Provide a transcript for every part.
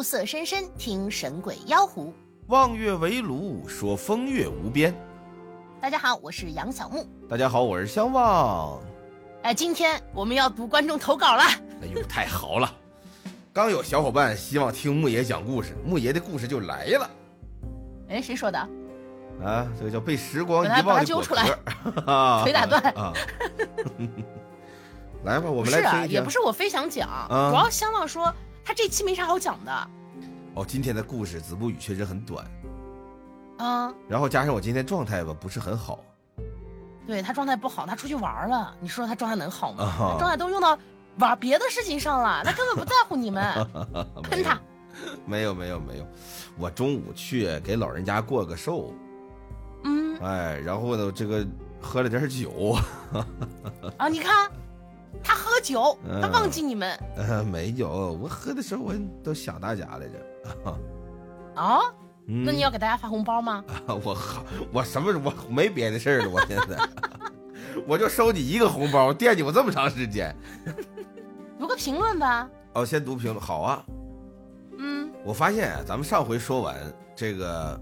暮色深深，听神鬼妖狐。望月围炉，说风月无边。大家好，我是杨小木。大家好，我是相望。哎，今天我们要读观众投稿了。哎呦，太好了！刚有小伙伴希望听木爷讲故事，木爷的故事就来了。哎，谁说的？啊，这个叫被时光遗把他忘的揪出来果壳啊，腿打断啊！来吧，我们来听一听。也不是我非想讲，啊主要相望说他这期没啥好讲的。哦，今天的故事子不语确实很短，啊，然后加上我今天状态吧不是很好对他状态不好，他出去玩了。你说他状态能好吗？状态都用到玩别的事情上了，他根本不在乎你们，喷他。没有没有没有，我中午去给老人家过个寿，嗯哎，然后呢，这个喝了点酒，啊，你看他喝酒，嗯他忘记你们呃，没有，我喝的时候我都想大家来着。啊。嗯、那你要给大家发红包吗？我好，我什么我没别的事儿了，我现在 我就收你一个红包，我惦记我这么长时间。读个评论吧。哦，先读评论，好啊。嗯，我发现啊，咱们上回说完这个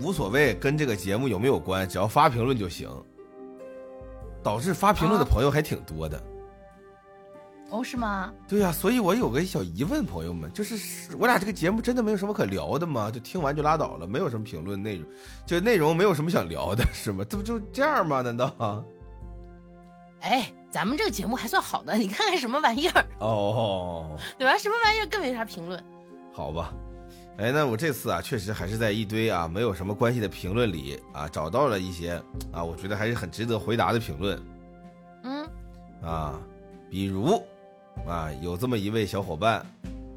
无所谓跟这个节目有没有关，只要发评论就行，导致发评论的啊朋友还挺多的。哦，是吗？对呀、所以我有个小疑问，朋友们，就是我俩这个节目真的没有什么可聊的吗？就听完就拉倒了，没有什么评论内容，就内容没有什么想聊的，是吗？这不就这样吗？难道？哎，咱们这个节目还算好的，你看看什么玩意儿，哦，对吧？什么玩意儿更没啥评论。好吧。哎，那我这次啊，确实还是在一堆啊没有什么关系的评论里啊，找到了一些啊，我觉得还是很值得回答的评论嗯，啊，比如啊，有这么一位小伙伴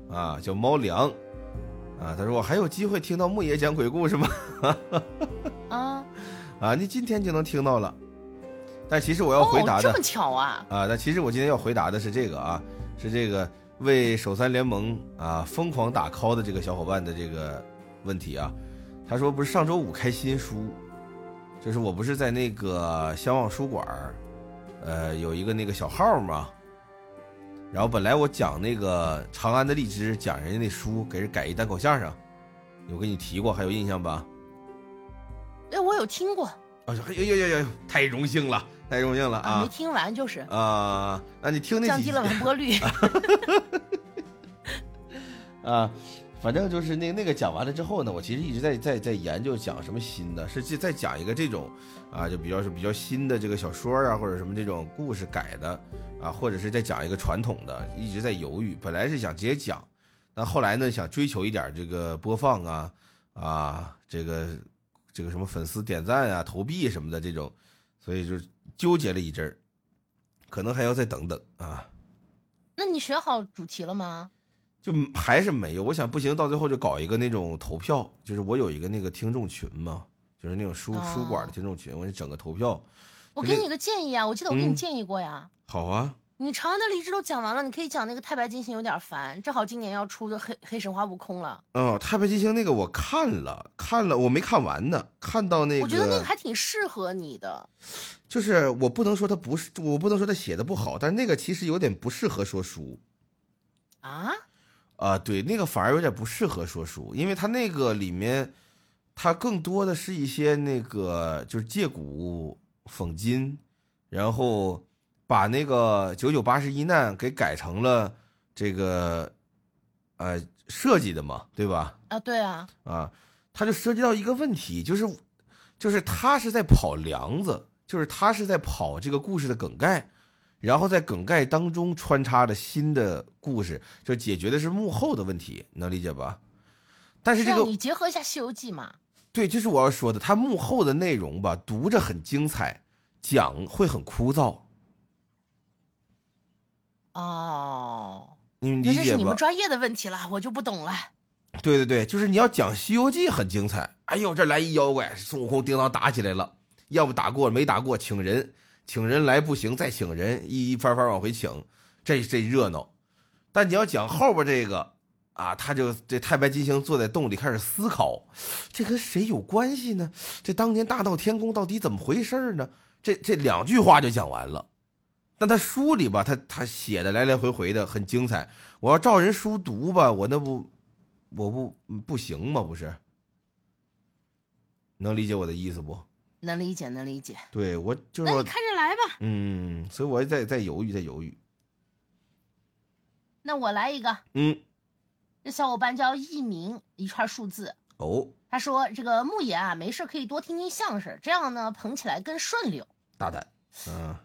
啊，叫猫粮啊，他说我还有机会听到木爷讲鬼故事吗？啊，啊，你今天就能听到了。但其实我要回答哦，的这么巧啊？啊，但其实我今天要回答的是这个啊，是这个为首三联盟啊疯狂打 call 的这个小伙伴的这个问题啊。他说不是上周五开新书，就是我不是在那个相望书馆儿，呃，有一个那个小号嘛。然后本来我讲那个长安的荔枝，讲人家那书，给人改一单口相声，有跟你提过，还有印象吧？哎，我有听过啊，呦呦呦呦，太荣幸了，太荣幸了啊，没啊听完就是啊！那你听那几降低了完播率。啊，反正就是那那个讲完了之后呢，我其实一直在在在研究讲什么新的，是再讲一个这种啊，就比较是比较新的这个小说啊，或者什么这种故事改的啊，或者是再讲一个传统的，一直在犹豫。本来是想直接讲，但后来呢，想追求一点这个播放啊啊，这个这个什么粉丝点赞啊、投币什么的这种，所以就纠结了一阵儿，可能还要再等等啊。那你选好主题了吗？就还是没有，我想不行，到最后就搞一个那种投票，就是我有一个那个听众群嘛，就是那种书哦书馆的听众群，我就整个投票。我给你个建议啊，我记得我给你嗯建议过呀。好啊，你长安的荔枝都讲完了，你可以讲那个太白金星有点烦，正好今年要出的黑黑神话悟空了。哦，太白金星那个我看了，看了我没看完呢，看到那个，我觉得那个还挺适合你的。就是我不能说他不是，我不能说他写的不好，但是那个其实有点不适合说书啊？啊、对，那个反而有点不适合说书，因为他那个里面，它更多的是一些那个就是借古讽今，然后把那个九九八十一难给改成了这个呃设计的嘛，对吧？啊，对啊，啊，他就涉及到一个问题，就是就是他是在跑梁子，就是他是在跑这个故事的梗概，然后在梗概当中穿插着新的故事，就解决的是幕后的问题，能理解吧？但是这个让你结合一下《西游记》嘛。对，这是我要说的，它幕后的内容吧，读着很精彩，讲会很枯燥，哦，你们理解吧这是你们？专业的问题了，我就不懂了。对对对，就是你要讲《西游记》很精彩。哎呦，这来一妖怪，孙悟空叮当打起来了，要不打过没打过，请人，请人来不行，再请人，一一番番往回请，这这热闹。但你要讲后边这个啊，他就这太白金星坐在洞里开始思考，这跟谁有关系呢？这当年大闹天宫到底怎么回事呢？这这两句话就讲完了，但他书里吧，他他写的来来回回的很精彩。我要照人书读吧，我那不我不不行吗？不是，能理解我的意思不？能理解，能理解。对我就是那你看着来吧。嗯，所以我在在犹豫，在犹豫。那我来一个，嗯，这小伙伴叫一名，一串数字。哦，他说：“这个牧野啊，没事可以多听听相声，这样呢捧起来更顺溜。大胆，嗯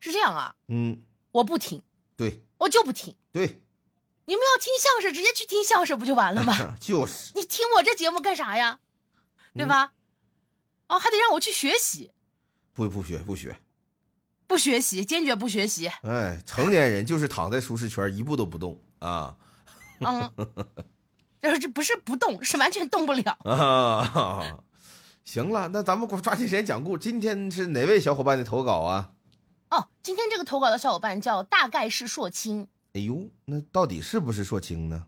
是这样啊，嗯，我不听，对我就不听。对，你们要听相声，直接去听相声不就完了吗？就是，你听我这节目干啥呀？对吧？哦，还得让我去学习，不不学不学，不学习，坚决不学习。哎，成年人就是躺在舒适圈一步都不动啊嗯，就是这不是不动，是完全动不了。啊！行了，那咱们抓紧时间讲故。今天是哪位小伙伴的投稿啊？哦，今天这个投稿的小伙伴叫大概是硕清，哎呦，那到底是不是硕清呢？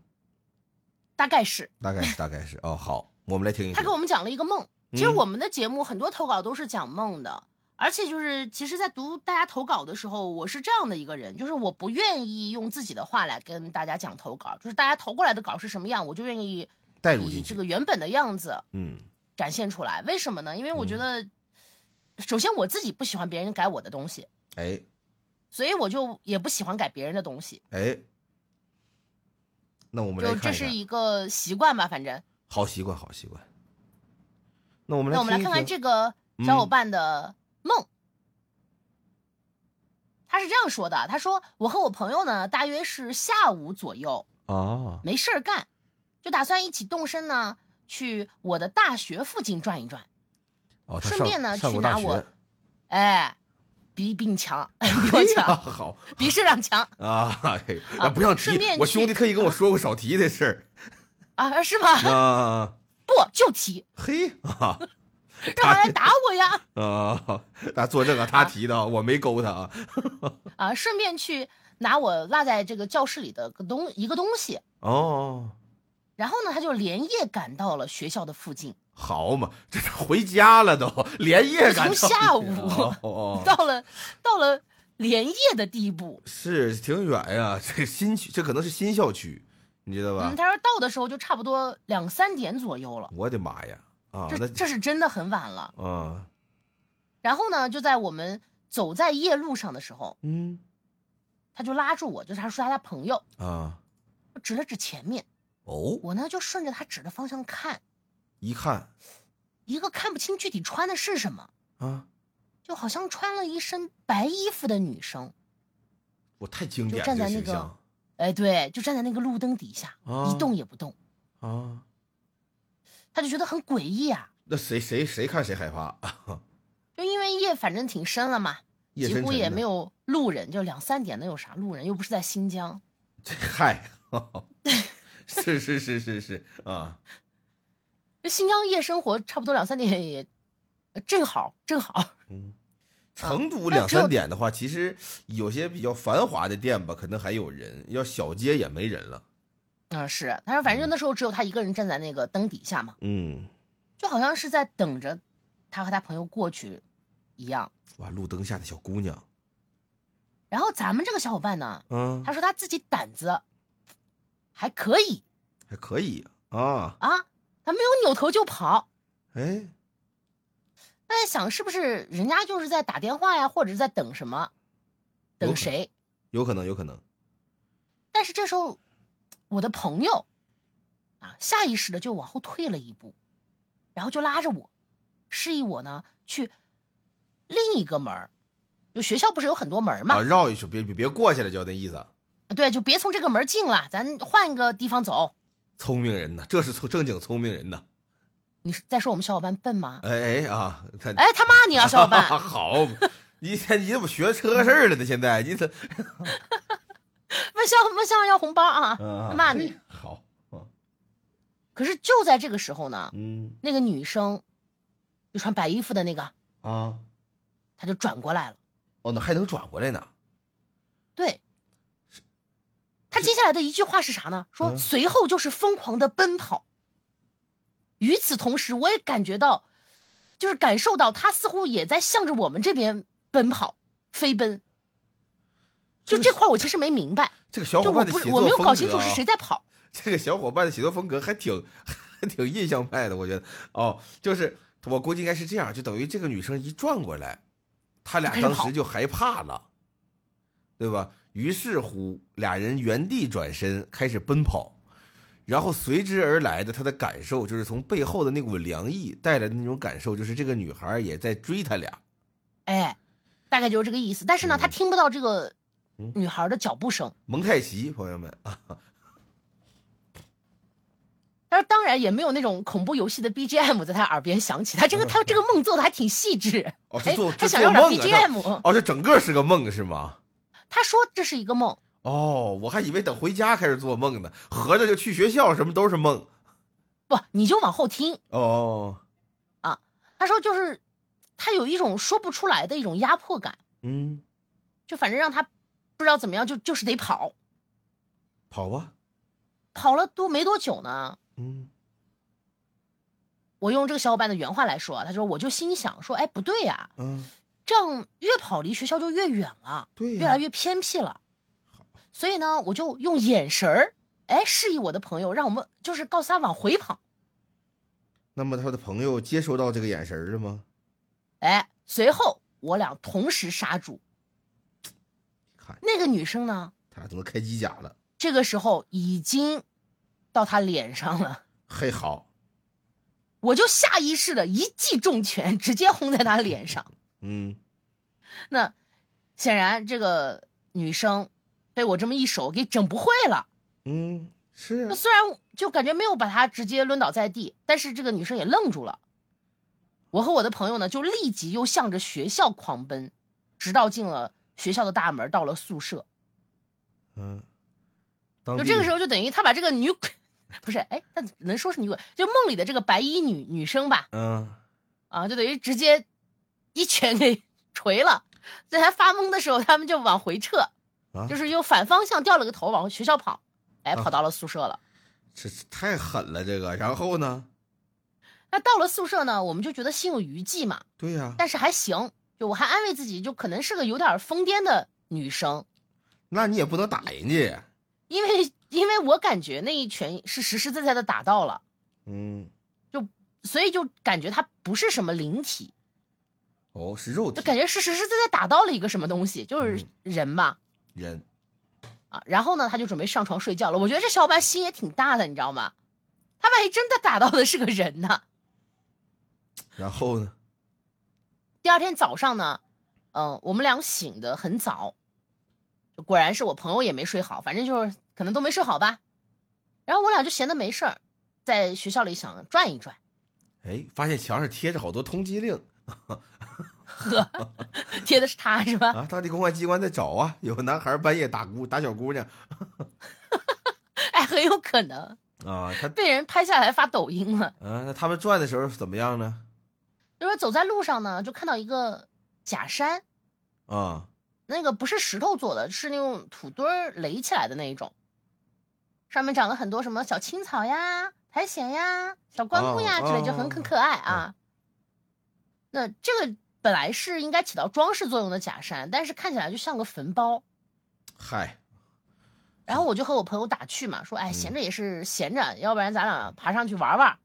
大概是大概是，大概是哦。好，我们来听一听他给。我们讲了一个梦。其实嗯我们的节目很多投稿都是讲梦的，而且就是其实，在读大家投稿的时候，我是这样的一个人，就是我不愿意用自己的话来跟大家讲投稿，就是大家投过来的稿是什么样，我就愿意带入进去。个原本的样子嗯展现出来。为什么呢？因为我觉得，首先我自己不喜欢别人改我的东西，哎所以我就也不喜欢改别人的东西，哎，那我们来就这。是一个习惯吧，反正。好习惯，好习惯。那我们来那我们来看看这个小伙嗯伴的梦。他是这样说的：“他说我和我朋友呢，大约是下午左右啊，没事儿干，就打算一起动身呢，去我的大学附近转一转。哦，顺便呢去拿我，哎，比比你强，比强，好比社长强啊，不让提顺便，我兄弟特意跟我说过少提这事儿啊？是吗？啊，不就提，嘿啊 干嘛来打我呀？啊，大家作证啊，他提的啊，我没勾他啊。啊，顺便去拿我落在这个教室里的个东一个东西。哦，然后呢，他就连夜赶到了学校的附近。”好嘛，这是回家了都，连夜赶到从下午 到了到了连夜的地步。是挺远呀，这新区，这可能是新校区，你知道吧嗯，？他说到的时候就差不多两三点左右了，我的妈呀！啊，这这是真的很晚了。啊，然后呢，就在我们走在夜路上的时候，嗯他就拉住我，就是他说他的朋友，啊，指了指前面，哦，我呢就顺着他指的方向看，一看一个看不清具体穿的是什么，啊，就好像穿了一身白衣服的女生。我太经典了，就站在那个哎，对，就站在那个路灯底下，啊一动也不动，啊，他就觉得很诡异啊。那谁谁谁看谁害怕，就因为夜反正挺深了嘛，几乎也没有路人，就两三点能有啥路人？又不是在新疆。这嗨，是是是是是啊，这新疆夜生活差不多两三点也呃正好正好。嗯，成都两三点的话，其实有些比较繁华的店吧，可能还有人，要小街也没人了。嗯，是，他说反正那时候只有他一个人站在那个灯底下嘛，嗯，就好像是在等着他和他朋友过去一样。哇，路灯下的小姑娘，然后咱们这个小伙伴呢，嗯，他说他自己胆子还可以还可以啊，啊，他没有扭头就跑。哎，那在想是不是人家就是在打电话呀，或者是在等什么，等谁？有可能，有可能，但是这时候，我的朋友啊，下意识的就往后退了一步，然后就拉着我，示意我呢去另一个门儿就学校不是有很多门儿嘛？啊，绕一圈，别别别过去了，就那意思。对，就别从这个门进了，咱换一个地方走。聪明人呐，这是聪正经聪明人呐。你是在说我们小伙伴笨吗？哎哎啊，他哎，他骂你啊，小伙伴！好，你天你怎么学车事儿了呢？现在你这 问向问向要红包啊，啊骂你。好，啊可是就在这个时候呢，嗯那个女生，就穿白衣服的那个，啊，她就转过来了。哦，那还能转过来呢？对，他接下来的一句话是啥呢？说嗯随后就是疯狂的奔跑。与此同时，我也感觉到，就是感受到他似乎也在向着我们这边奔跑、飞奔。就这块我其实没明白，这个小伙伴的不是我没有搞清楚是谁在跑。这个小伙伴的写作风格还挺还挺印象派的，我觉得哦，就是我估计应该是这样，就等于这个女生一转过来，他俩当时就害怕了，对吧？于是乎，俩人原地转身开始奔跑，然后随之而来的他的感受就是从背后的那股凉意带来的那种感受，就是这个女孩也在追他俩。哎，大概就是这个意思。但是呢，他嗯听不到这个嗯女孩的脚步声。蒙太奇，朋友们啊，但是当然也没有那种恐怖游戏的 BGM 在他耳边响起。他这个 他这个梦做的还挺细致，哦，他想要点 BGM。哦，这整个是个梦是吗？他说这是一个梦，哦，我还以为等回家开始做梦呢，合着就去学校什么都是梦。不，你就往后听。哦，啊他说就是他有一种说不出来的一种压迫感，嗯，就反正让他不知道怎么样，就就是得跑，跑吧，跑了多没多久呢。嗯我用这个小伙伴的原话来说啊，他说我就心想说，哎，不对呀、嗯，这样越跑离学校就越远了，对呀、越来越偏僻了。所以呢，我就用眼神儿，哎，示意我的朋友，让我们就是告诉他往回跑。那么他的朋友接收到这个眼神了吗？哎，随后我俩同时刹住。看那个女生呢，他俩都能开机甲了，这个时候已经到他脸上了，嘿好，我就下意识的一记重拳，直接轰在他脸上。嗯那显然这个女生被我这么一手给整不会了。嗯，是啊，那虽然就感觉没有把她直接抡倒在地，但是这个女生也愣住了。我和我的朋友呢，就立即又向着学校狂奔，直到进了学校的大门，到了宿舍。嗯，就这个时候，就等于他把这个女鬼，不是，哎，那能说是女鬼？就梦里的这个白衣女女生吧，嗯啊，就等于直接一拳给锤了。在他发懵的时候，他们就往回撤，啊，就是又反方向掉了个头往学校跑，哎，啊跑到了宿舍了。这这太狠了，这个。然后呢？那到了宿舍呢，我们就觉得心有余悸嘛，对呀、但是还行，就我还安慰自己，就可能是个有点疯癫的女生，那你也不能打人家呀。因为因为我感觉那一拳是实实在在的打到了，嗯，就所以就感觉她不是什么灵体，哦，是肉体就感觉是实实在在打到了一个什么东西，就是嗯人嘛。人，啊，然后呢，他就准备上床睡觉了。我觉得这小伙伴心也挺大的，你知道吗？他万一真的打到的是个人呢？然后呢？第二天早上呢，嗯、我们俩醒得很早，果然是我朋友也没睡好，反正就是可能都没睡好吧。然后我俩就闲得没事儿，在学校里想转一转，哎，发现墙上贴着好多通缉令呵，贴的是他是吧？啊，当地公安机关在找啊，有个男孩半夜打姑打小姑娘 哎，很有可能啊，他被人拍下来发抖音了。啊，那他们转的时候怎么样呢？就说走在路上呢，就看到一个假山，啊，那个不是石头做的，是那种土堆儿垒起来的那一种，上面长了很多什么小青草呀、苔藓呀、小灌木呀哦之类，就很哦很可爱啊。那这个本来是应该起到装饰作用的假山，但是看起来就像个坟包。嗨，然后我就和我朋友打趣嘛，说：“哎，闲着也是闲着，要不然咱俩爬上去玩玩。”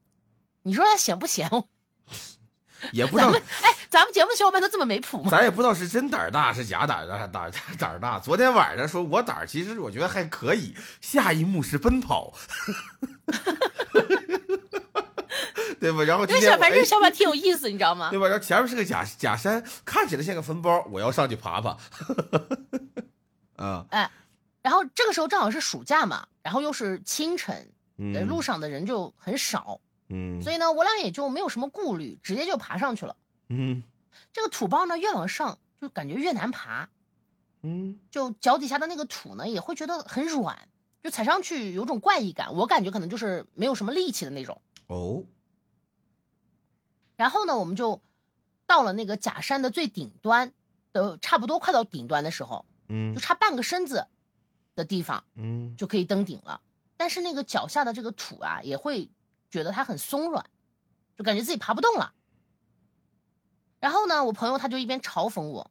你说他闲不闲？也不知道，哎，咱们节目小伙伴都这么没谱吗？咱也不知道是真胆儿大是假胆儿大，胆儿胆儿大。昨天晚上说我胆儿，其实我觉得还可以。下一幕是奔跑，对吧？然后今天我因为小反正哎小伙伴挺有意思，你知道吗？对吧？然后前面是个假假山，看起来像个坟包，我要上去爬爬。啊，哎然后这个时候正好是暑假嘛，然后又是清晨，呃嗯，路上的人就很少，嗯，所以呢，我俩也就没有什么顾虑，直接就爬上去了。嗯这个土包呢，越往上就感觉越难爬，嗯就脚底下的那个土呢，也会觉得很软，就踩上去有种怪异感。我感觉可能就是没有什么力气的那种。哦，然后呢，我们就到了那个假山的最顶端的，差不多快到顶端的时候，嗯就差半个身子的地方嗯就可以登顶了。但是那个脚下的这个土啊，也会觉得它很松软，就感觉自己爬不动了。然后呢，我朋友他就一边嘲讽我，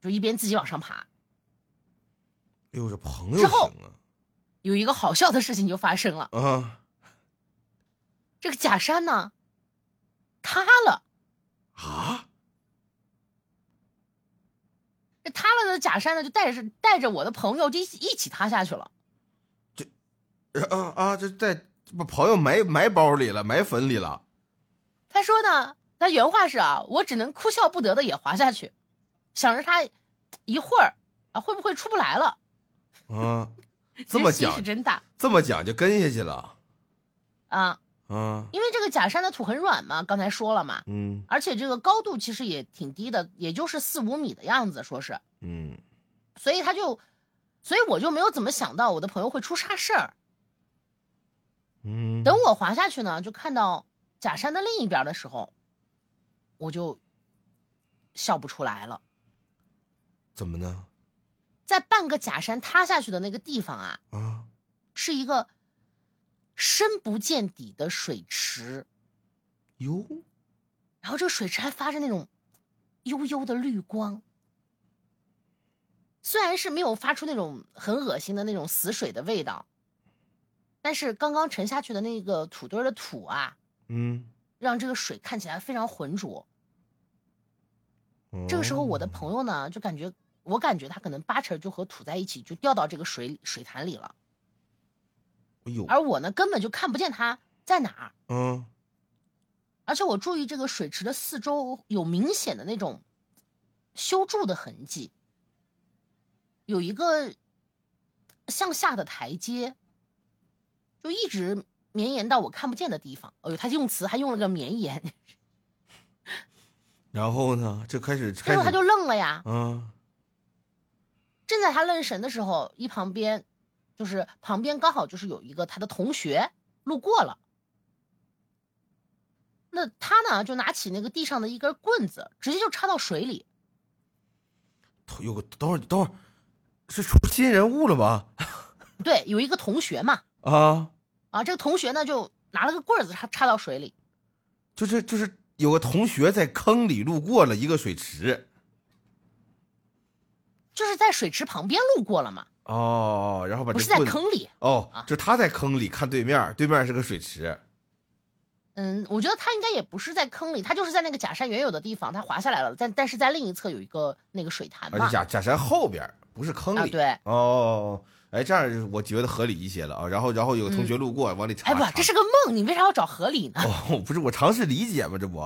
就一边自己往上爬。哎呦，这朋友之后有一个好笑的事情就发生了，啊啊这个假山呢塌了，啊！这塌了的假山呢就带着带着我的朋友就一起一起塌下去了。这啊啊！这在把朋友埋埋包里了，埋坟里了。他说呢，他原话是啊，我只能哭笑不得的也滑下去，想着他一会儿啊会不会出不来了。啊，这么讲是真大这么讲就跟下去了。啊，啊，因为这个假山的土很软嘛，刚才说了嘛，嗯而且这个高度其实也挺低的，也就是四五米的样子，说是，嗯所以他就，所以我就没有怎么想到我的朋友会出啥事儿。嗯。等我滑下去呢，就看到假山的另一边的时候，我就笑不出来了。怎么呢？在半个假山塌下去的那个地方啊，啊，是一个深不见底的水池，哟，然后这个水池还发着那种悠悠的绿光。虽然是没有发出那种很恶心的那种死水的味道，但是刚刚沉下去的那个土堆的土啊，嗯。让这个水看起来非常浑浊。这个时候，我的哦朋友呢，就感觉我感觉他可能八成就和土在一起，就掉到这个水水潭里了。哎呦，而我呢，根本就看不见他在哪儿。嗯而且我注意这个水池的四周有明显的那种修筑的痕迹，有一个向下的台阶，就一直绵延到我看不见的地方。哎呦，他用词还用了个绵延，然后呢，就开始这开始，他就愣了呀。嗯正在他愣神的时候，一旁边就是旁边刚好就是有一个他的同学路过了。那他呢，就拿起那个地上的一根棍子，直接就插到水里。有个等会儿等会儿，是出新人物了吧？对，有一个同学嘛，啊，啊，这个同学呢就拿了个棍子插插到水里，就是就是有个同学在坑里路过了一个水池，就是在水池旁边路过了嘛，哦，然后把不是在坑里。哦啊，就他在坑里看对面，对面是个水池，嗯，我觉得他应该也不是在坑里，他就是在那个假山原有的地方，他滑下来了，但但是在另一侧有一个那个水潭而且嘛。假假山后边不是坑里，啊对哦，哎，这样我觉得合理一些了啊。然后然后有个同学路过，往里查，哎不，这是个梦，你为啥要找合理呢？哦，不是我尝试理解嘛，这不，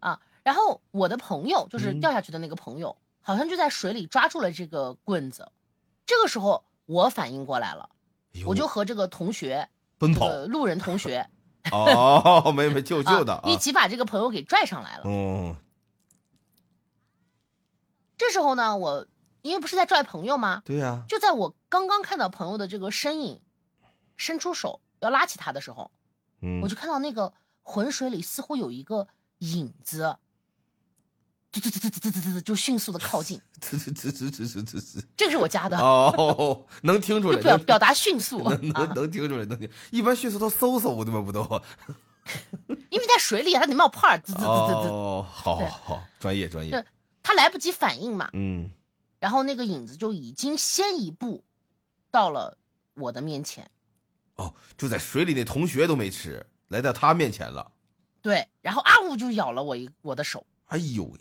啊，然后我的朋友就是嗯掉下去的那个朋友，好像就在水里抓住了这个棍子。这个时候我反应过来了，哎我就和这个同学，奔跑这个路人同学，哦，没没救啊救的啊，一起把这个朋友给拽上来了。嗯这时候呢，我因为不是在拽朋友吗？对呀、就在我刚刚看到朋友的这个身影，伸出手要拉起他的时候，嗯，我就看到那个浑水里似乎有一个影子，就就就迅速的靠近滋滋滋滋滋滋滋滋这个是我家的哦能听出来表表达迅速能能听出来能听一般迅速都嗖嗖的吗不都 因为在水里它得冒泡滋滋滋滋滋哦好好好专业专业他来不及反应嘛嗯然后那个影子就已经先一步到了我的面前。哦就在水里那同学都没吃来到他面前了。对然后啊呜就咬了我一我的手哎呦喂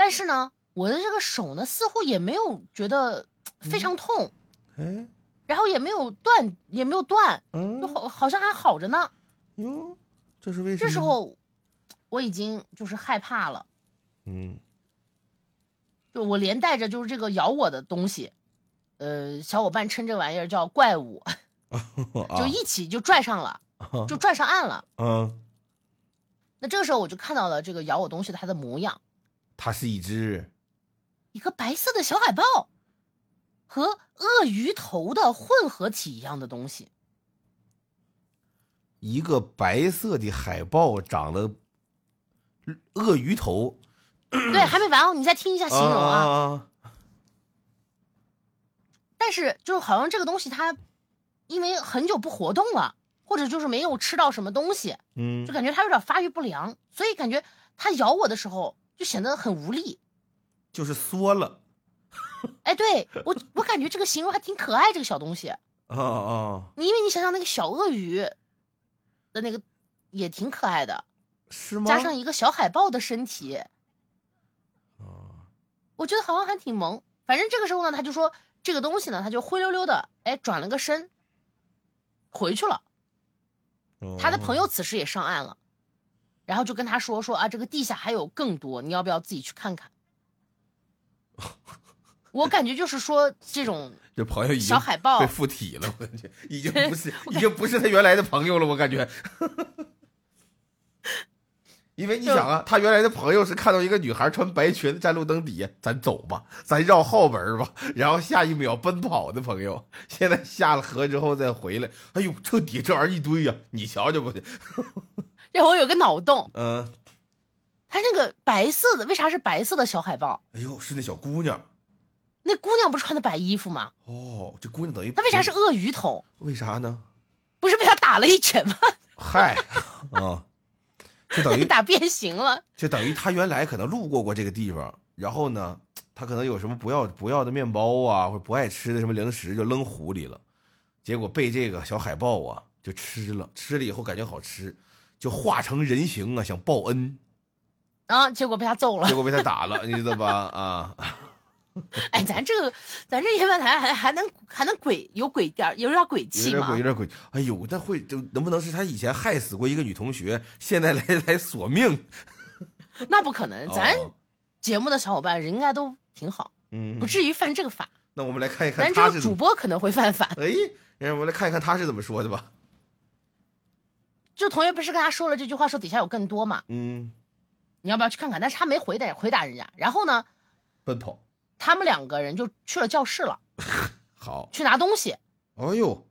但是呢，我的这个手呢似乎也没有觉得非常痛，哎，然后也没有断，也没有断，嗯就嗯，好好像还好着呢。哟，这是为什么？这时，候我已经就是害怕了，嗯，就我连带着就是这个咬我的东西，呃，小伙伴称这玩意儿叫怪物，就就一起就拽上了，啊就拽上岸了。嗯，那这个时候我就看到了这个咬我东西它的模样，它是一只一个白色的小海豹，和鳄鱼头的混合体一样的东西。一个白色的海豹，长了鳄鱼头，对，还没完哦，你再听一下形容啊。啊，但是就是好像这个东西它因为很久不活动了，或者就是没有吃到什么东西，嗯就，感觉它有点发育不良，所以感觉它咬我的时候就显得很无力。就是缩了，哎，对我我感觉这个形容还挺可爱，这个小东西。啊啊，你因为你想想那个小鳄鱼的那个也挺可爱的，是吗？加上一个小海豹的身体，啊，我觉得好像还挺萌。反正这个时候呢，他就说这个东西呢，他就灰溜溜的，哎，转了个身回去了。他的朋友友此时也上岸了，然后就跟他说说啊，这个地下还有更多，你要不要自己去看看？我感觉就是说这种 这朋友已经小海豹被附体了，我感觉已经不是 已经不是他原来的朋友了，我感觉。因为你想啊，他原来的朋友是看到一个女孩穿白裙子站路灯底下，咱走吧，咱绕后门吧，然后下一秒奔跑的朋友，现在下了河之后再回来，哎呦，这底下这玩意儿一堆呀、你瞧瞧吧，让我有个脑洞，嗯，他那个白色的为啥是白色的小海豹？哎呦，是那小姑娘那姑娘不是穿的白衣服吗？哦，这姑娘等于她为啥是鳄鱼头？为啥呢？不是被他打了一拳吗？嗨，啊，就等于 打变形了。就等于他原来可能路过过这个地方，然后呢，他可能有什么不要不要的面包啊，或者不爱吃的什么零食就扔湖里了，结果被这个小海豹啊就吃了，吃了以后感觉好吃，就化成人形啊，想报恩，啊，结果被他揍了结。果被他打了，你知道吧？啊，哎，咱这个，咱这夜半台还还能还能鬼有鬼点儿，有点鬼有气吗点鬼，有？点鬼。哎呦，那会就能不能是他以前害死过一个女同学，现在来来索命？那不可能，咱哦节目的小伙伴人应该都挺好，嗯不，至于犯这个法。那我们来看一看咱这个。主播可能会犯法。哎，让我们来看一看他是怎么说的吧。就同学不是跟他说了这句话，说底下有更多嘛，嗯，你要不要去看看？但是他没回答回答人家。然后呢，奔跑他们两个人就去了教室了，好。去拿东西。哎呦，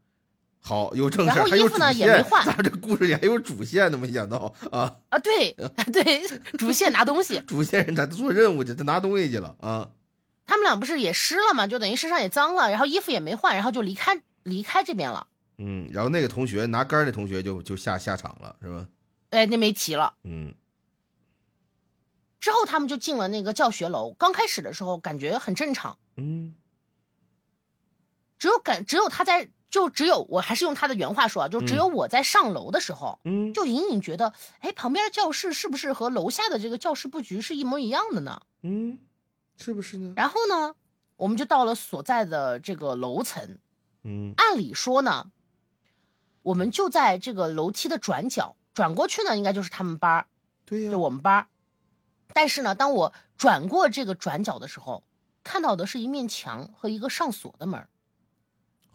好有正事，然后衣服呢也没换咱这故事里还有主线呢，没想到啊，啊，对 对，主线拿东西。主线人他做任务去，他拿东西去了啊。他们俩不是也湿了嘛，就等于身上也脏了，然后衣服也没换，然后就离开离开这边了。嗯，然后那个同学拿杆儿的同学就就下下场了，是吧？哎，那没提了。嗯之后他们就进了那个教学楼。刚开始的时候感觉很正常，嗯只有感只有他在，就只有我还是用他的原话说啊，就只有我在上楼的时候，嗯，就隐隐觉得，哎，旁边的教室是不是和楼下的这个教室布局是一模一样的呢？嗯，是不是呢？然后呢，我们就到了所在的这个楼层。嗯按理说呢，我们就在这个楼梯的转角，转过去呢，应该就是他们班儿，对呀、就我们班儿。但是呢，当我转过这个转角的时候，看到的是一面墙和一个上锁的门。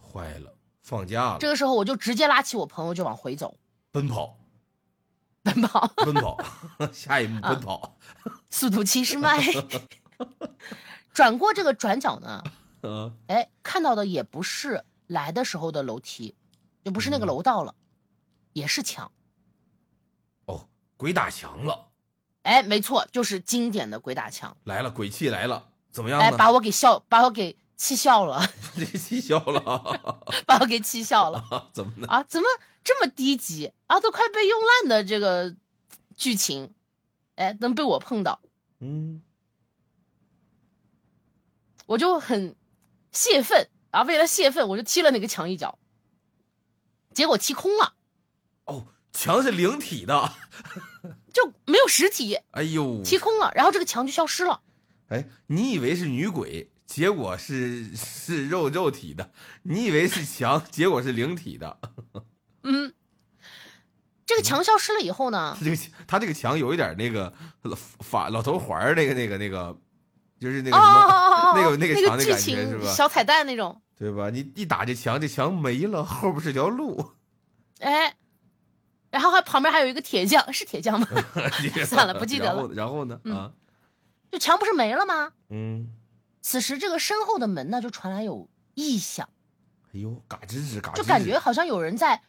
坏了，放假了，这个时候，我就直接拉起我朋友就往回走，奔跑奔跑，奔跑，下一幕啊奔跑。速度七十迈。转过这个转角呢，嗯哎，看到的也不是来的时候的楼梯，就不是那个楼道了，也是墙。哦，鬼打墙了，哎，没错，就是经典的鬼打墙。来了，鬼气来了，怎么样哎，呢？把我给笑，把我给气笑了，这气笑了，把我给气笑了 怎么呢？啊！怎么这么低级啊？都快被用烂的这个剧情，哎，能被我碰到，嗯，我就很泄愤啊！为了泄愤，我就踢了那个墙一脚，结果踢空了，哦，墙是灵体的，就没有实体，哎呦，踢空了，然后这个墙就消失了。哎，你以为是女鬼，结果是是肉肉体的；你以为是墙，结果是灵体的。嗯，这个墙消失了以后呢他，这个他这个墙有一点那个老法老头环儿那个那个那个，就是那个什么，那个那个剧感觉是吧情小彩蛋那种，对吧？你一打这墙，这墙没了，后边是条路。哎，然后还旁边还有一个铁匠，是铁匠吗？算了不记得了然后呢？啊，就墙不是没了吗？嗯，此时这个身后的门呢，就传来有异响，哎呦，嘎吱吱嘎吱，就感觉好像有人在，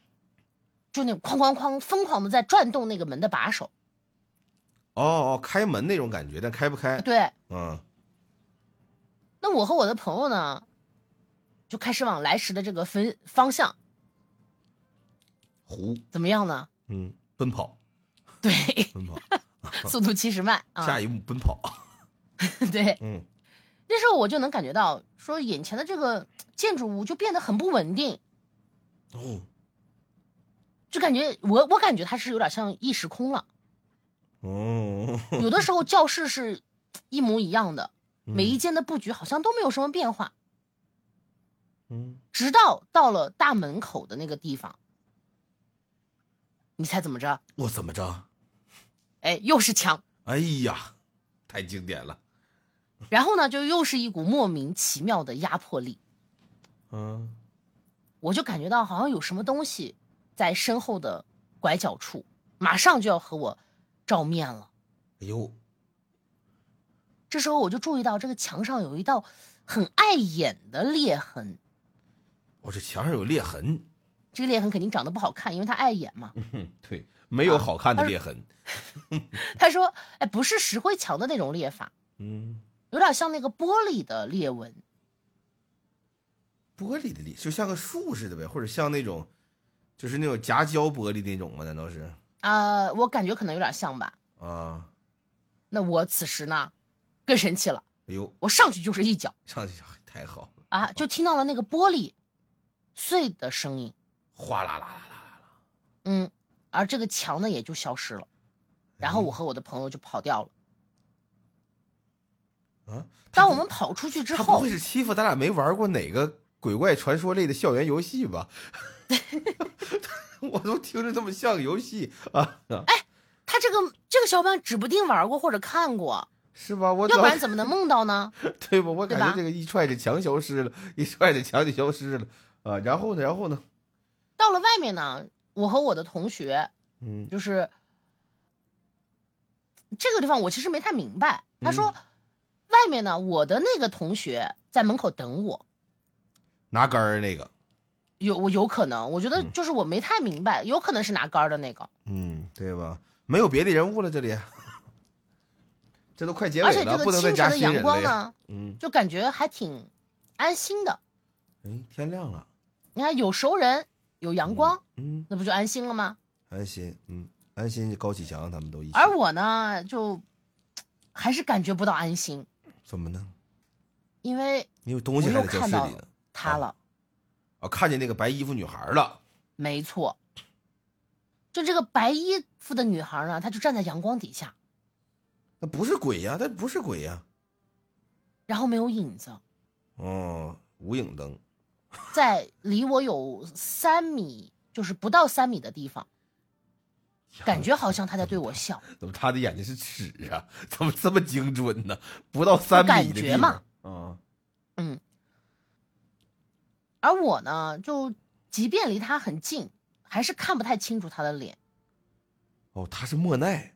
就那哐哐哐疯狂的在转动那个门的把手。哦哦，开门那种感觉，但开不开？对，嗯，那我和我的朋友呢，就开始往来时的这个分方向湖，怎么样呢？嗯，奔跑，对，奔跑，速度七十迈 啊！下一幕奔跑。对，嗯那时候我就能感觉到，说眼前的这个建筑物就变得很不稳定，哦，就感觉我我感觉它是有点像异时空了。哦，有的时候教室是一模一样的，嗯每一间的布局好像都没有什么变化，嗯，直到到了大门口的那个地方，你猜怎么着？我怎么着？哎，又是墙，哎呀，太经典了。然后呢，就又是一股莫名其妙的压迫力，嗯，我就感觉到好像有什么东西在身后的拐角处，马上就要和我照面了。哎呦，这时候我就注意到这个墙上有一道很碍眼的裂痕，我这墙上有裂痕。这个裂痕肯定长得不好看，因为它碍眼嘛。哼，对，没有好看的裂痕。他说：“哎，不是石灰墙的那种裂法，嗯，有点像那个玻璃的裂纹。玻璃的裂，就像个树似的呗，或者像那种，就是那种夹胶玻璃那种吗？难道是？啊、我感觉可能有点像吧。啊，那我此时呢，更神奇了，哎呦，我上去就是一脚上去太好了，啊，就听到了那个玻璃碎的声音，哗啦啦啦啦啦。嗯，而这个墙呢也就消失了。然后我和我的朋友就跑掉了。啊，当我们跑出去之后他不会，是欺负咱俩没玩过哪个鬼怪传说类的校园游戏吧？我都听着这么像游戏啊！哎他这个这个小伙伴指不定玩过或者看过，是吧？我要不然怎么能梦到呢？对吧？我感觉这个一踹这墙消失了，一踹这墙就消失了啊！然后呢？然后呢？到了外面呢，我和我的同学嗯就是这个地方，我其实没太明白。他说，外面呢，我的那个同学在门口等我，拿杆儿那个，有我有可能，我觉得嗯就是我没太明白，有可能是拿杆儿的那个，嗯，对吧？没有别的人物了，这里，这都快结尾了，而且这个不能再清晨的阳。光呢，嗯，就感觉还挺安心的。哎，天亮了，你看有熟人，有阳光，嗯，那不就安心了吗？安心，嗯，安心，高启强他们都一起，而我呢，就还是感觉不到安心，怎么呢？因为你有东西还在教室里呢。他了。啊，看见那个白衣服女孩了。没错，就这个白衣服的女孩呢，她就站在阳光底下，那不是鬼呀，他不是鬼呀。然后没有影子，哦，无影灯。在离我有三米，就是不到三米的地方，感觉好像他在对我笑。怎么他的眼睛是尺啊？怎么这么精准呢？不到三米的感觉嘛。啊，嗯，而我呢，就即便离他很近，还是看不太清楚他的脸。哦，他是莫奈。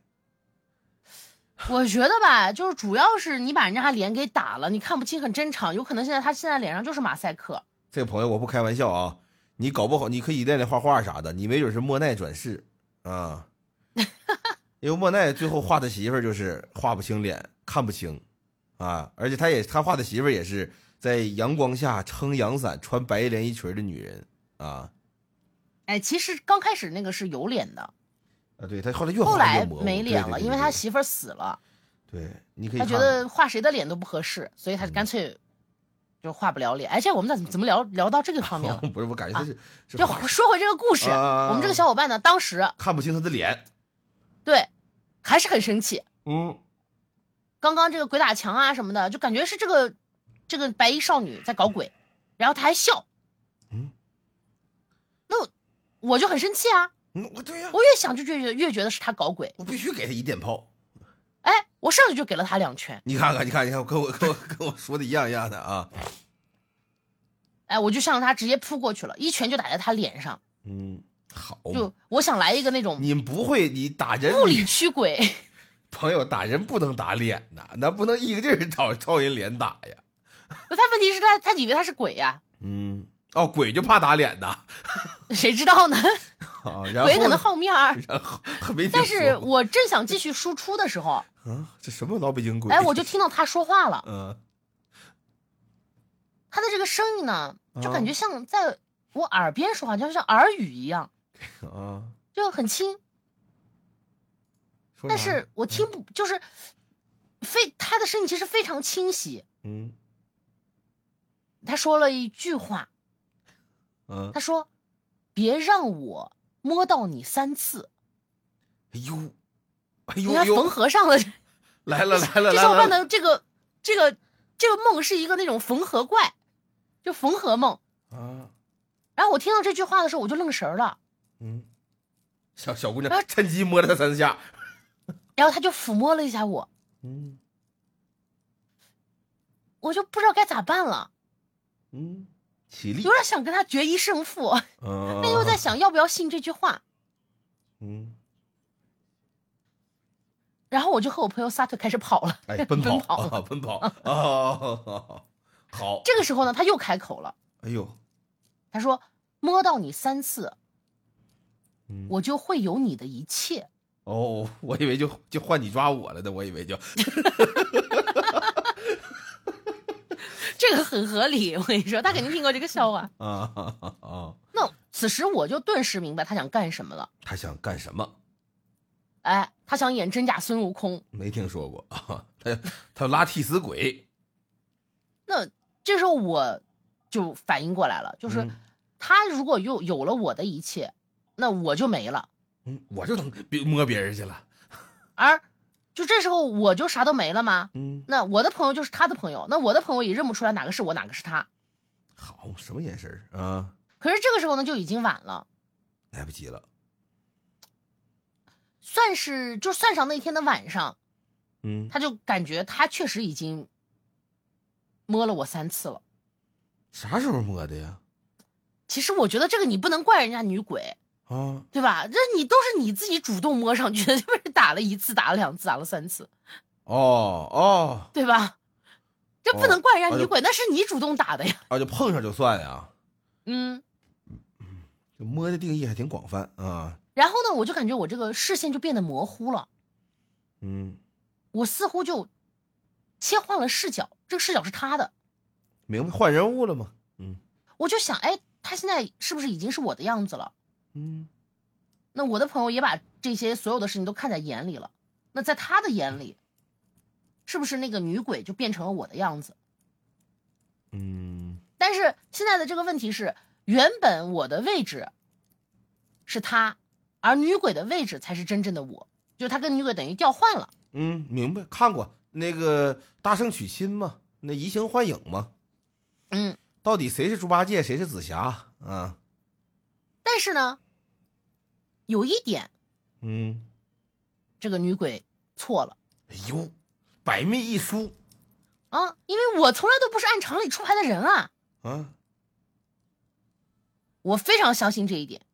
我觉得吧，就是主要是你把人家脸给打了，你看不清很正常，有可能现在他现在脸上就是马赛克。这个朋友我不开玩笑啊，你搞不好你可以练练画画啥的，你没准是莫奈转世啊。因为莫奈最后画的媳妇儿就是画不清脸，看不清啊，而且他也他画的媳妇儿也是在阳光下撑阳伞、穿白连衣裙的女人啊哎，其实刚开始那个是有脸的，啊！对他后来越画后来越，没脸了，因为他媳妇儿死了，对，你可以他觉得画谁的脸都不合适，所以他干脆就画不了脸。而且我们怎么怎么聊聊到这个方面了？不是，我感觉他是、是就说回这个故事，啊我们这个小伙伴呢，当时看不清他的脸，对还是很生气。嗯，刚刚这个鬼打墙啊什么的，就感觉是这个这个白衣少女在搞鬼，然后他还笑，嗯，那我我就很生气啊！嗯，我对呀、我越想就越越觉得是他搞鬼，我必须给他一电炮。哎，我上去就给了他两拳，你看看，你看，你看，跟我跟我跟我说的一样一样的啊。哎，我就向着他直接扑过去了，一拳就打在他脸上，嗯，好，就我想来一个那种你不会，你打人，物理驱鬼，朋友打人不能打脸呐，那不能一个劲儿朝朝人脸打呀。他问题是他他以为他是鬼呀、嗯，哦，鬼就怕打脸呐。谁知道呢？啊，然后鬼可能好面儿。然后没但是我正想继续输出的时候，啊，这什么老北京鬼？哎，我就听到他说话了。嗯他的这个声音呢，就啊感觉像在我耳边说话，就像耳语一样，啊，就很轻。但是我听不，就是非他的声音其实非常清晰，嗯他说了一句话，嗯，他说：“别让我摸到你三次。哎呦，哎呦”你看缝合上了，来了来了 这小伙伴的这个这个这个梦是一个那种缝合怪，就缝合梦。啊，然后我听到这句话的时候，我就愣神儿了。嗯，小小姑啊娘趁机摸了他三下，然后他就抚摸了一下我，嗯我就不知道该咋办了，嗯，起立。有，点想跟他决一胜负，嗯，但又在想要不要信这句话。嗯，然后我就和我朋友撒腿开始跑了。哎，奔 奔跑。跑啊，奔跑。啊，好，这个时候呢，他又开口了，哎呦，他说：“摸到你三次，嗯。我就会有你的一切。哦，我以为就就换你抓我了的，我以为就，” 这个很合理，我跟你说，他肯定听过这个笑话。啊啊啊，那此时我就顿时明白他想干什么了。他想干什么？哎，他想演真假孙悟空。没听说过啊，他他拉替死鬼，那这时候我就反应过来了，就是嗯他如果有有了我的一切，那我就没了。嗯，我就能别摸别人去了，而就这时候我就啥都没了吗？嗯，那我的朋友就是他的朋友，那我的朋友也认不出来哪个是我，哪个是他。好，什么眼神儿啊？可是这个时候呢，就已经晚了，来不及了，算是就算上那天的晚上，嗯，他就感觉他确实已经摸了我三次了。啥时候摸的呀？其实我觉得这个你不能怪人家女鬼，啊，对吧？这你都是你自己主动摸上去的，就是打了一次，打了两次，打了三次，哦哦对吧？这不能怪人哦家女鬼，那是你主动打的呀。啊，就碰上就算呀，嗯，就摸的定义还挺广泛啊，然后呢，我就感觉我这个视线就变得模糊了，嗯，我似乎就切换了视角，这个视角是他的，明白换人物了吗？嗯我就想，哎，他现在是不是已经是我的样子了？嗯，那我的朋友也把这些所有的事情都看在眼里了，那在他的眼里，是不是那个女鬼就变成了我的样子？嗯，但是现在的这个问题是，原本我的位置是他，而女鬼的位置才是真正的我，就是他跟女鬼等于调换了。嗯，明白，看过那个《大圣娶亲》嘛，那移形换影嘛，嗯，到底谁是猪八戒，谁是紫霞啊？但是呢，有一点，嗯，这个女鬼错了哎呦，百密一疏啊，因为我从来都不是按常理出牌的人啊，啊，我非常相信这一点。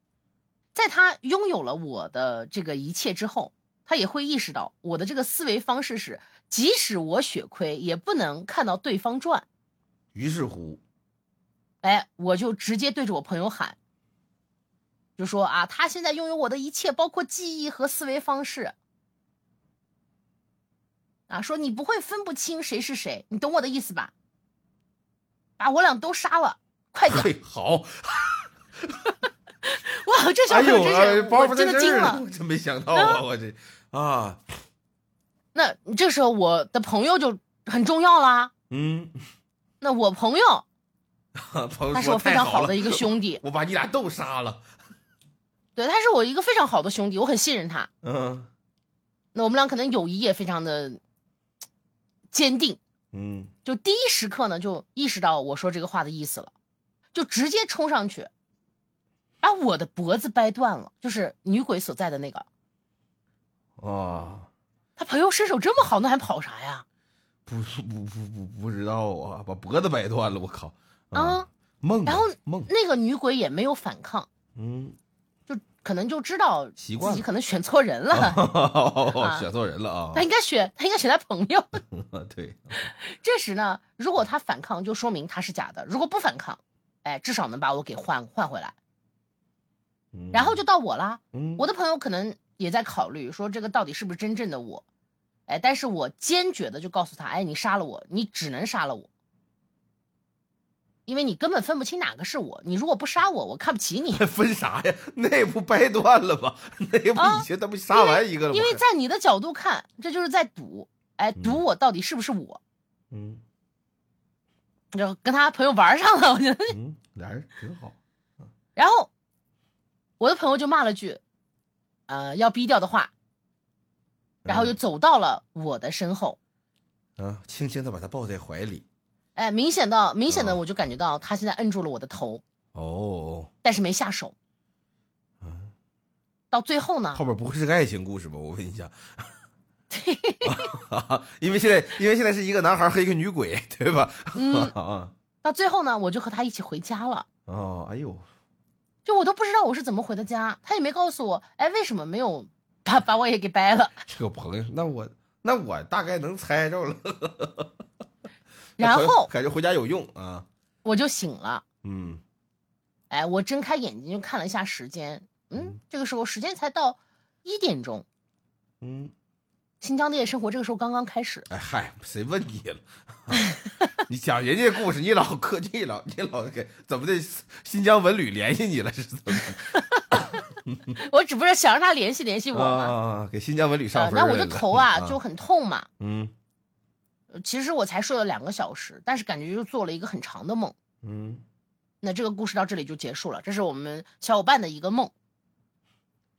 在他拥有了我的这个一切之后，他也会意识到我的这个思维方式是，即使我血亏，也不能看到对方赚。于是乎，哎，我就直接对着我朋友喊，就说啊，他现在拥有我的一切，包括记忆和思维方式。啊，说你不会分不清谁是谁，你懂我的意思吧？把我俩都杀了，快点！嘿，好，哇，这小哎呦，朋友真是，我真的惊了。真没想到啊，我这啊，那这时候我的朋友就很重要啦。嗯，那我朋友 朋友他是我非常好的一个兄弟，我把你俩都杀了，对，他是我一个非常好的兄弟，我很信任他。嗯那我们俩可能友谊也非常的坚定。嗯，就第一时刻呢，就意识到我说这个话的意思了，就直接冲上去，把我的脖子掰断了，就是女鬼所在的那个。啊，他朋友身手这么好，那还跑啥呀？不不不不不知道啊，把脖子掰断了，我靠啊！梦啊，然后梦，那个女鬼也没有反抗，嗯，就可能就知道自己可能选错人了，啊选错人了啊他，应该选他应该选他朋友。对，这时呢，如果他反抗，就说明他是假的；如果不反抗，哎，至少能把我给换换回来。嗯然后就到我啦。嗯，我的朋友可能也在考虑说这个到底是不是真正的我，哎，但是我坚决的就告诉他，哎，你杀了我，你只能杀了我，因为你根本分不清哪个是我，你如果不杀我，我看不起你，分啥呀？那不掰断了吗？那不啊已经他不杀完一个了吗？因为在你的角度看，这就是在赌，哎，赌我到底是不是我。嗯就跟他朋友玩上了，我觉得。嗯，俩人挺好。然后我的朋友就骂了句，呃，要逼掉的话，然后就走到了我的身后，啊，轻轻的把他抱在怀里。哎，明显的，明显的，啊我就感觉到他现在摁住了我的头，哦，但是没下手。嗯，到最后呢后，边不会是个爱情故事吧？我问一下。因为现在，因为现在是一个男孩和一个女鬼，对吧？嗯，啊，到最后呢，我就和他一起回家了。哦，哎呦，就我都不知道我是怎么回的家，他也没告诉我，哎，为什么没有把把我也给掰了？这个朋友，那我那我大概能猜着了。然后感觉回家有用啊。我就醒了，嗯哎，我睁开眼睛就看了一下时间，嗯嗯，这个时候时间才到一点钟，嗯，新疆的夜生活这个时候刚刚开始。哎嗨，谁问你了？啊 你讲人家故事，你老客气了你老给怎么的？新疆文旅联系你了是怎么 我只不过想让他联系联系我的？嘛。啊，给新疆文旅上呃，分。那我的头啊就很痛嘛。嗯呃其实我才睡了两个小时，但是感觉就做了一个很长的梦。嗯，那这个故事到这里就结束了，这是我们小伙伴的一个梦。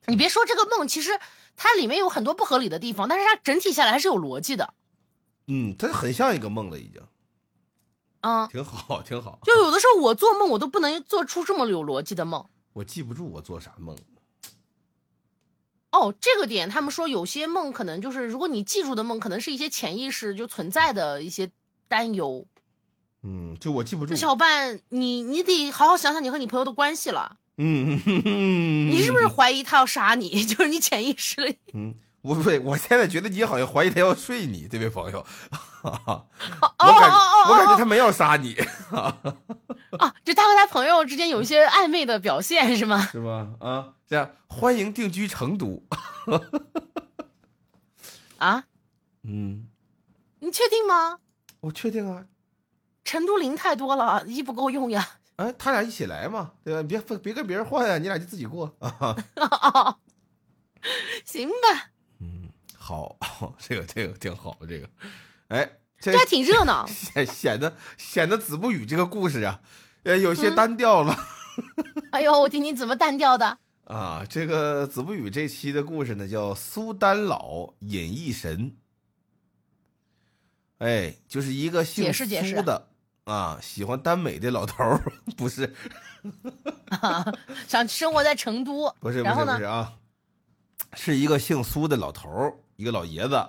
你别说这个梦，其实它里面有很多不合理的地方，但是它整体下来还是有逻辑的。嗯，它很像一个梦了，已经嗯，挺好，挺好。就有的时候我做梦，我都不能做出这么有逻辑的梦。我记不住我做啥梦。哦，这个点他们说有些梦可能就是，如果你记住的梦，可能是一些潜意识就存在的一些担忧。嗯，就我记不住这。小伙伴，你你得好好想想你和你朋友的关系了。嗯，你是不是怀疑他要杀你？就是你潜意识里嗯，我不对，我现在觉得你好像怀疑他要睡你，这位朋友。我哦感我感觉哦他没要杀你，啊！就他和他朋友之间有一些暧昧的表现是吗？是吗？啊，这样欢迎定居成都。啊，嗯，你确定吗？我确定啊。成都零太多了，一不够用呀。哎，他俩一起来嘛，对吧？别别跟别人换啊，你俩就自己过啊。哦，行吧，嗯，好，这个这个挺好，这个，哎，这这还挺热闹。显显得显得子不语这个故事啊，呃，有些嗯单调了。哎呦，我听你怎么单调的。啊，这个子不语这期的故事呢，叫苏丹老隐逸神。哎，就是一个姓解释解释苏的啊，喜欢耽美的老头儿，不是想生活在成都，不是不是不是啊，是一个姓苏的老头儿，一个老爷子。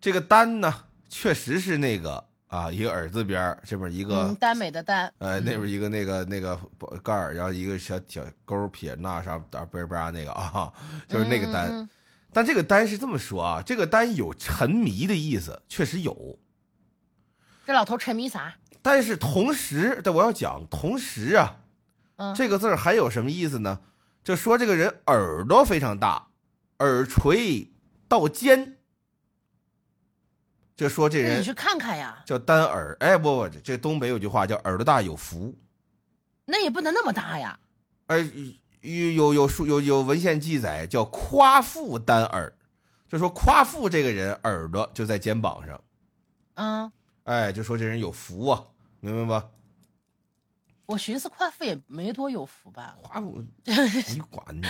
这个丹呢，确实是那个啊，一个耳字边，这边一个嗯，耽美的耽，呃，那边一个那个那个盖儿，然后一个小小勾撇捺啥打叭叭那个啊，就是那个单。嗯嗯嗯但这个单是这么说啊，这个单有沉迷的意思，确实有。这老头沉迷啥？但是同时，但我要讲，同时啊，嗯，这个字儿还有什么意思呢？就说这个人耳朵非常大，耳垂到肩，就说这人你去看看呀，叫单耳。哎，不不，这东北有句话叫耳朵大有福。那也不能那么大呀。哎有有有书有有文献记载叫夸父单耳，就说夸父这个人耳朵就在肩膀上，嗯，哎，就说这人有福啊，明白吧？我寻思夸父也没多有福吧。夸父，你管呢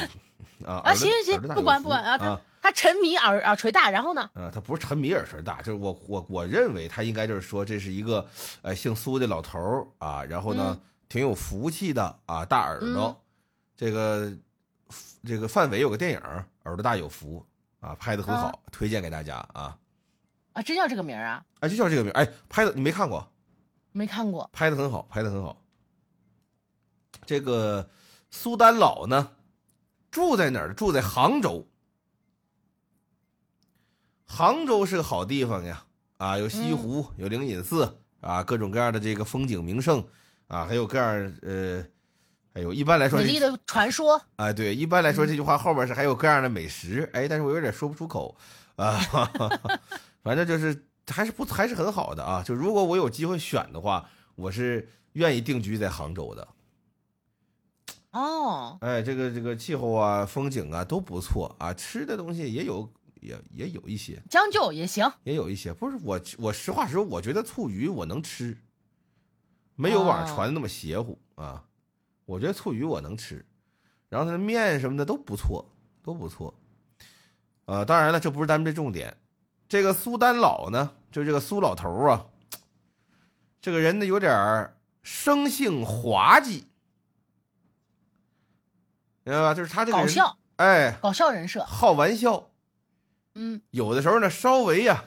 啊？啊，行行行，不管不管啊，他啊他沉迷耳耳垂大，然后呢？啊，他不是沉迷耳垂大，就是我我我认为他应该就是说这是一个呃姓苏的老头儿啊，然后呢、嗯挺有福气的啊，大耳朵，嗯这个这个范伟有个电影《耳朵大有福》啊，拍的很好，啊推荐给大家啊。啊，真叫这个名儿啊？哎，就叫这个名儿，哎，拍的你没看过？没看过。拍的很好，拍的很好。这个苏丹老呢，住在哪儿？住在杭州。杭州是个好地方呀，啊，有西湖，有灵隐寺啊，各种各样的这个风景名胜啊，还有各样呃，还有一般来说，美丽的传说，哎，对，一般来说这句话后边是还有各样的美食，哎，但是我有点说不出口啊，反正就是还是不还是很好的啊。就如果我有机会选的话，我是愿意定居在杭州的。哦，哎，这个这个气候啊、风景啊都不错啊，吃的东西也有也也有一些，将就也行。也有一些。不是我我实话实说，我觉得醋鱼我能吃，没有网上哦传的那么邪乎啊。我觉得醋鱼我能吃，然后它的面什么的都不错，都不错。呃，当然了，这不是咱们这重点。这个苏丹老呢，就这个苏老头啊，这个人呢有点儿生性滑稽，明白吧？就是他这个人，搞笑哎，搞笑人设，好玩笑，嗯。有的时候呢，稍微呀、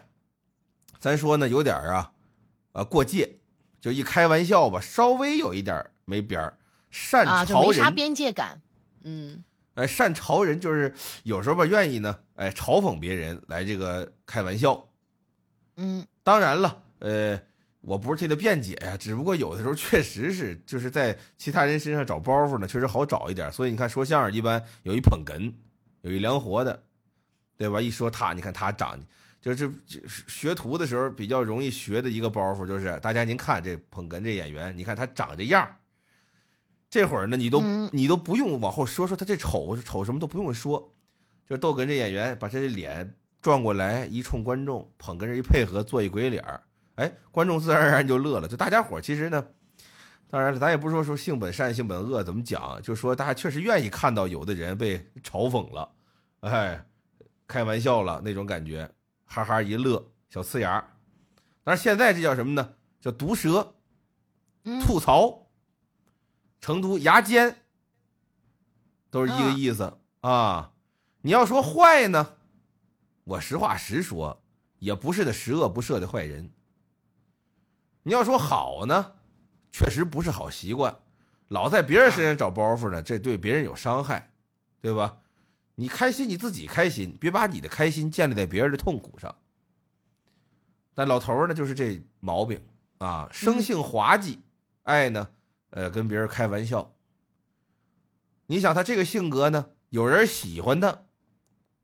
咱说呢，有点儿啊，啊过界，就一开玩笑吧，稍微有一点儿没边儿，善啊，人，没啥。边界感，嗯。哎，善嘲人就是有时候吧，愿意呢，哎，嘲讽别人来这个开玩笑。嗯。当然了，呃，我不是替他辩解呀，只不过有的时候确实是就是在其他人身上找包袱呢，确实好找一点。所以你看，说相声一般有一捧哏，有一梁活的，对吧？一说他，你看他长，就是就是学徒的时候比较容易学的一个包袱，就是大家您看这捧哏这演员，你看他长这样儿，这会儿呢，你都、嗯你都不用往后说说他这丑丑什么都不用说，就是逗哏这演员把这脸转过来一冲观众，捧哏这一配合做一鬼脸儿，哎，观众自然而然就乐了。就大家伙儿其实呢，当然了，咱也不是说说性本善性本恶怎么讲，就说大家确实愿意看到有的人被嘲讽了，哎，开玩笑了那种感觉，哈哈一乐，小呲牙。但是现在这叫什么呢？叫毒舌、嗯，吐槽、成都牙尖，都是一个嗯意思、啊。你要说坏呢，我实话实说，也不是那十恶不赦的坏人。你要说好呢，确实不是好习惯，老在别人身上找包袱呢，这对别人有伤害，对吧？你开心你自己开心，别把你的开心建立在别人的痛苦上。但老头呢，就是这毛病啊，生性滑稽，爱呢，呃，跟别人开玩笑。你想他这个性格呢，有人喜欢他，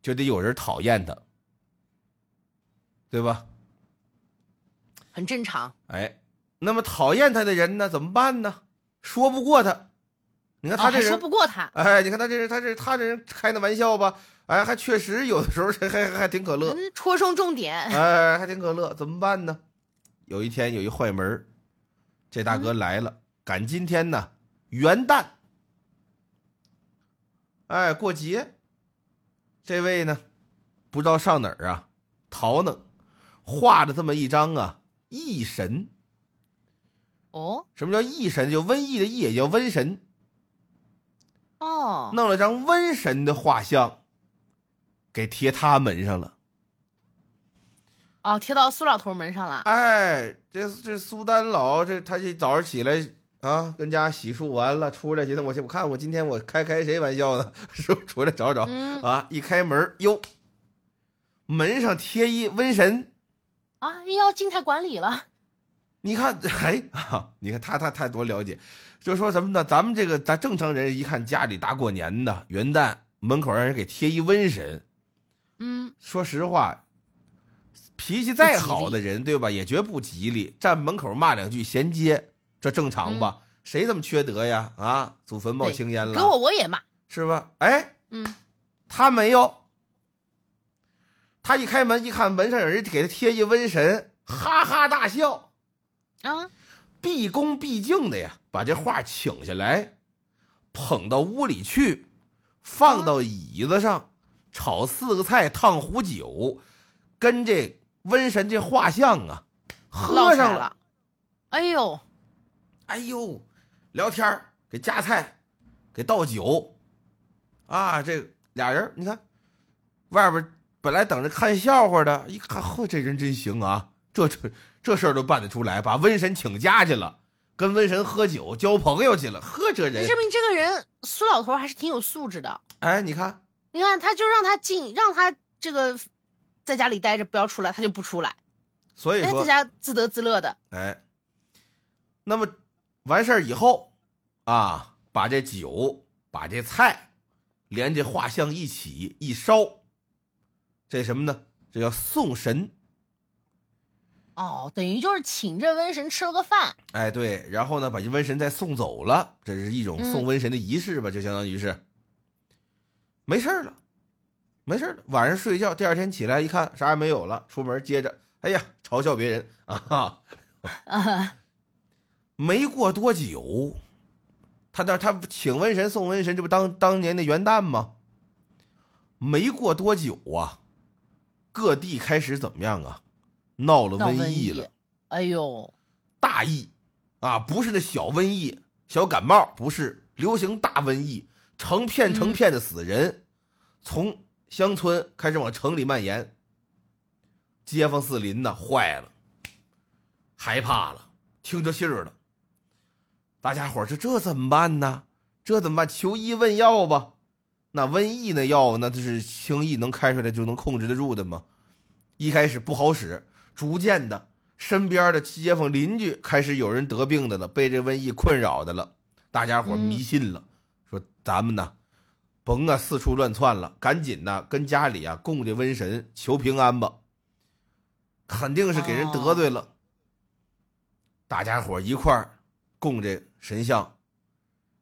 就得有人讨厌他，对吧？很正常，哎，那么讨厌他的人呢，怎么办呢？说不过他。你看他这人，说不过他，哎，你看他这人，他这他这人开那玩笑吧，哎，还确实有的时候还还还挺可乐，嗯，戳中重点，哎，还挺可乐，怎么办呢？有一天有一坏门儿这大哥来了，赶今天呢元旦，哎，过节，这位呢不知道上哪儿啊逃呢，画着这么一张啊异神。哦什么叫异神？就瘟疫的疫，也叫瘟神。哦，弄了张瘟神的画像，给贴他门上了。哦，贴到苏老头门上了，哎，这这苏丹老这他这早上起来啊，跟家洗漱完了出来，觉得我我看我今天我开开谁玩笑呢？说出来找找嗯啊？一开门哟，门上贴一瘟神，啊，要静态管理了，你看，哎啊，你看他他他多了解，就说什么呢？咱们这个咱正常人一看家里大过年的元旦门口让人给贴一瘟神，嗯，说实话，脾气再好的人，对吧，也绝不吉利。站门口骂两句衔接，这正常吧？谁这么缺德呀？啊，祖坟冒青烟了给我，我也骂，是吧？哎，嗯，他没有，他一开门一看门上有人给他贴一瘟神，哈哈大笑，啊，毕恭毕敬的呀，把这画请下来，捧到屋里去，放到椅子上，炒四个菜，烫壶酒，跟这瘟神这画像啊喝上了。哎呦，哎呦，聊天儿给夹菜，给倒酒，啊，这俩人你看，外边本来等着看笑话的，一看，嚯，这人真行啊，这这这事儿都办得出来，把瘟神请家去了，跟瘟神喝酒交朋友去了，呵，这人，证明这个人苏老头还是挺有素质的。哎，你看，你看，他就让他进，让他这个在家里待着，不要出来，他就不出来，哎，所以说在，家自得自乐的。哎，那么完事儿以后啊，把这酒，把这菜，连这画像一起一烧，这什么呢？这叫送神。哦，等于就是请这瘟神吃了个饭。哎，对，然后呢，把这瘟神再送走了，这是一种嗯送瘟神的仪式吧，就相当于是没事儿了，没事儿了。晚上睡觉，第二天起来一看啥也没有了，出门接着，哎呀，嘲笑别人啊哈，啊，没过多久，他那他请瘟神送瘟神，这不当当年的元旦吗？没过多久啊，各地开始怎么样啊？闹了瘟疫了，哎呦，大疫啊，不是那小瘟疫、小感冒，不是流行大瘟疫，成片成片的死人，从乡村开始往城里蔓延，街坊四邻呐坏了，害怕了，听着信儿了。大家伙儿说这怎么办呢？这怎么办？求医问药吧。那瘟疫那药，那就是轻易能开出来就能控制得住的吗？一开始不好使，逐渐的，身边的街坊邻居开始有人得病的了，被这瘟疫困扰的了。大家伙迷信了，说咱们呢，甭啊四处乱窜了，赶紧呢跟家里啊供这瘟神求平安吧。肯定是给人得罪了。大家伙一块儿供这神像，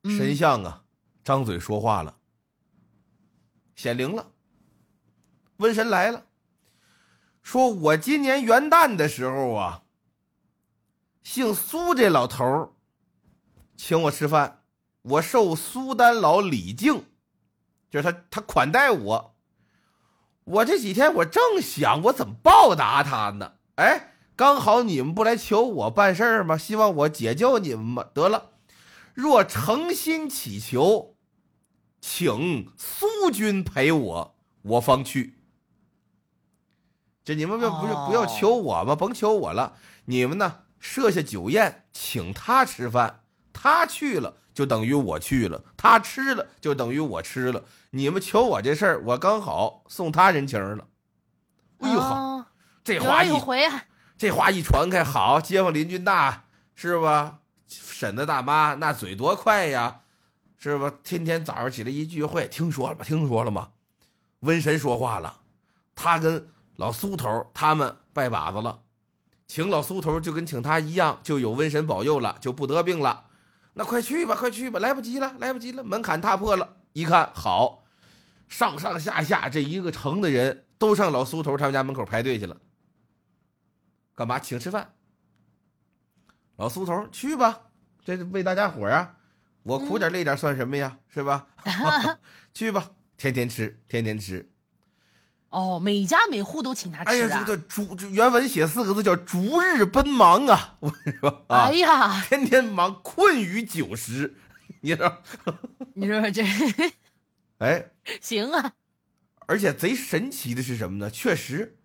神嗯像啊，张嘴说话了，显灵了，瘟神来了，说我今年元旦的时候啊，姓苏这老头请我吃饭，我受苏丹老李敬，就是他他款待我。我这几天我正想我怎么报答他呢，哎，刚好你们不来求我办事儿吗？希望我解救你们吗？得了，若诚心祈求，请苏军陪我，我方去。这你们不不是不要求我吗？甭求我了，你们呢设下酒宴，请他吃饭，他去了就等于我去了，他吃了就等于我吃了。你们求我这事儿，我刚好送他人情了。哎呦这话一回啊，这话一传开，好，街坊邻居那是吧？婶子大妈那嘴多快呀，是吧？天天早上起来一聚会，听说了吗？听说了吗？瘟神说话了，他跟老苏头他们拜把子了，请老苏头就跟请他一样，就有瘟神保佑了，就不得病了。那快去吧，快去吧，来不及了，来不及了，门槛踏破了。一看好，上上下下这一个城的人都上老苏头他们家门口排队去了。干嘛？请吃饭。老苏头去吧，这是为大家伙啊，我苦点累点算什么呀？是吧？去吧，天天吃，天天吃。哦，每家每户都请他哎呀，这，个逐原文写四个字叫“逐日奔忙”啊！我跟你说啊哎，呀，天天忙，困于九十。你说？你说这哎，行啊，而且贼神奇的是什么呢？确实，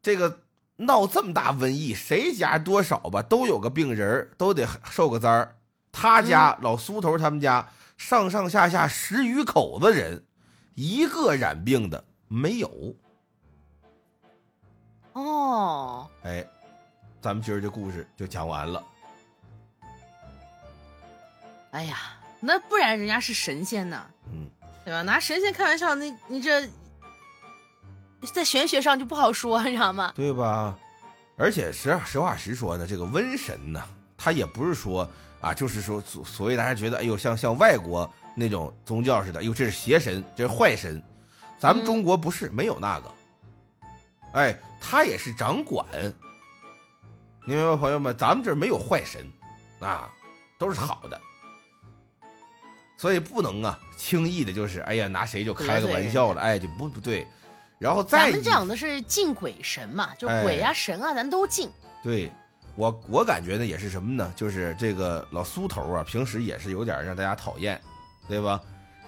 这个闹这么大瘟疫，谁家多少吧都有个病人儿都得受个灾儿。他家、老苏头他们家上上下下十余口子人，一个染病的没有。哦，哎，咱们今儿这故事就讲完了。哎呀，那不然人家是神仙呢，嗯，对吧？拿神仙开玩笑，那你这在玄学上就不好说，你知道吗？对吧？而且实实话实说呢，这个瘟神呢，他也不是说啊，就是说所所谓大家觉得，哎呦，像像外国那种宗教似的，哎呦，这是邪神，这是坏神。咱们嗯中国不是，没有那个。哎，他也是掌管。你明白吗，朋友们？咱们这没有坏神，啊，都是好的。所以不能啊，轻易的就是，哎呀，拿谁就开个玩笑了，哎，就不不对。然后再咱们讲的是敬鬼神嘛，就哎鬼啊、神啊，咱都敬。对我，我感觉呢也是什么呢？就是这个老苏头啊，平时也是有点让大家讨厌，对吧？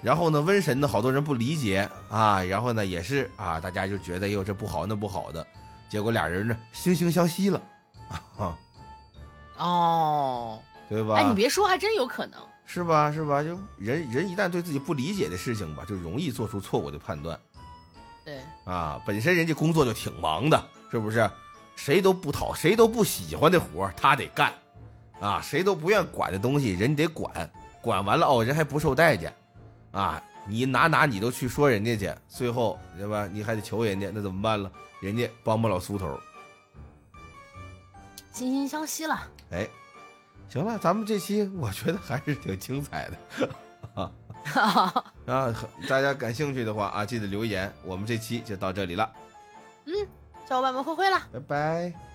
然后呢，瘟神呢，好多人不理解啊，然后呢，也是啊，大家就觉得哟这不好那不好的，结果俩人呢惺惺相惜了，啊，哦，对吧？哎，你别说，还真有可能。是吧？是吧？就人人一旦对自己不理解的事情吧，就容易做出错误的判断对，啊。本身人家工作就挺忙的，是不是？谁都不讨，谁都不喜欢的活儿他得干，啊，谁都不愿管的东西人得管，管完了哦，人还不受待见，啊，你哪哪你都去说人家去，最后对吧？你还得求人家，那怎么办了？人家帮不了苏头，惺惺相惜了。哎，行了，咱们这期我觉得还是挺精彩的。啊，大家感兴趣的话啊，记得留言。我们这期就到这里了，小伙伴们，挥挥了。拜拜。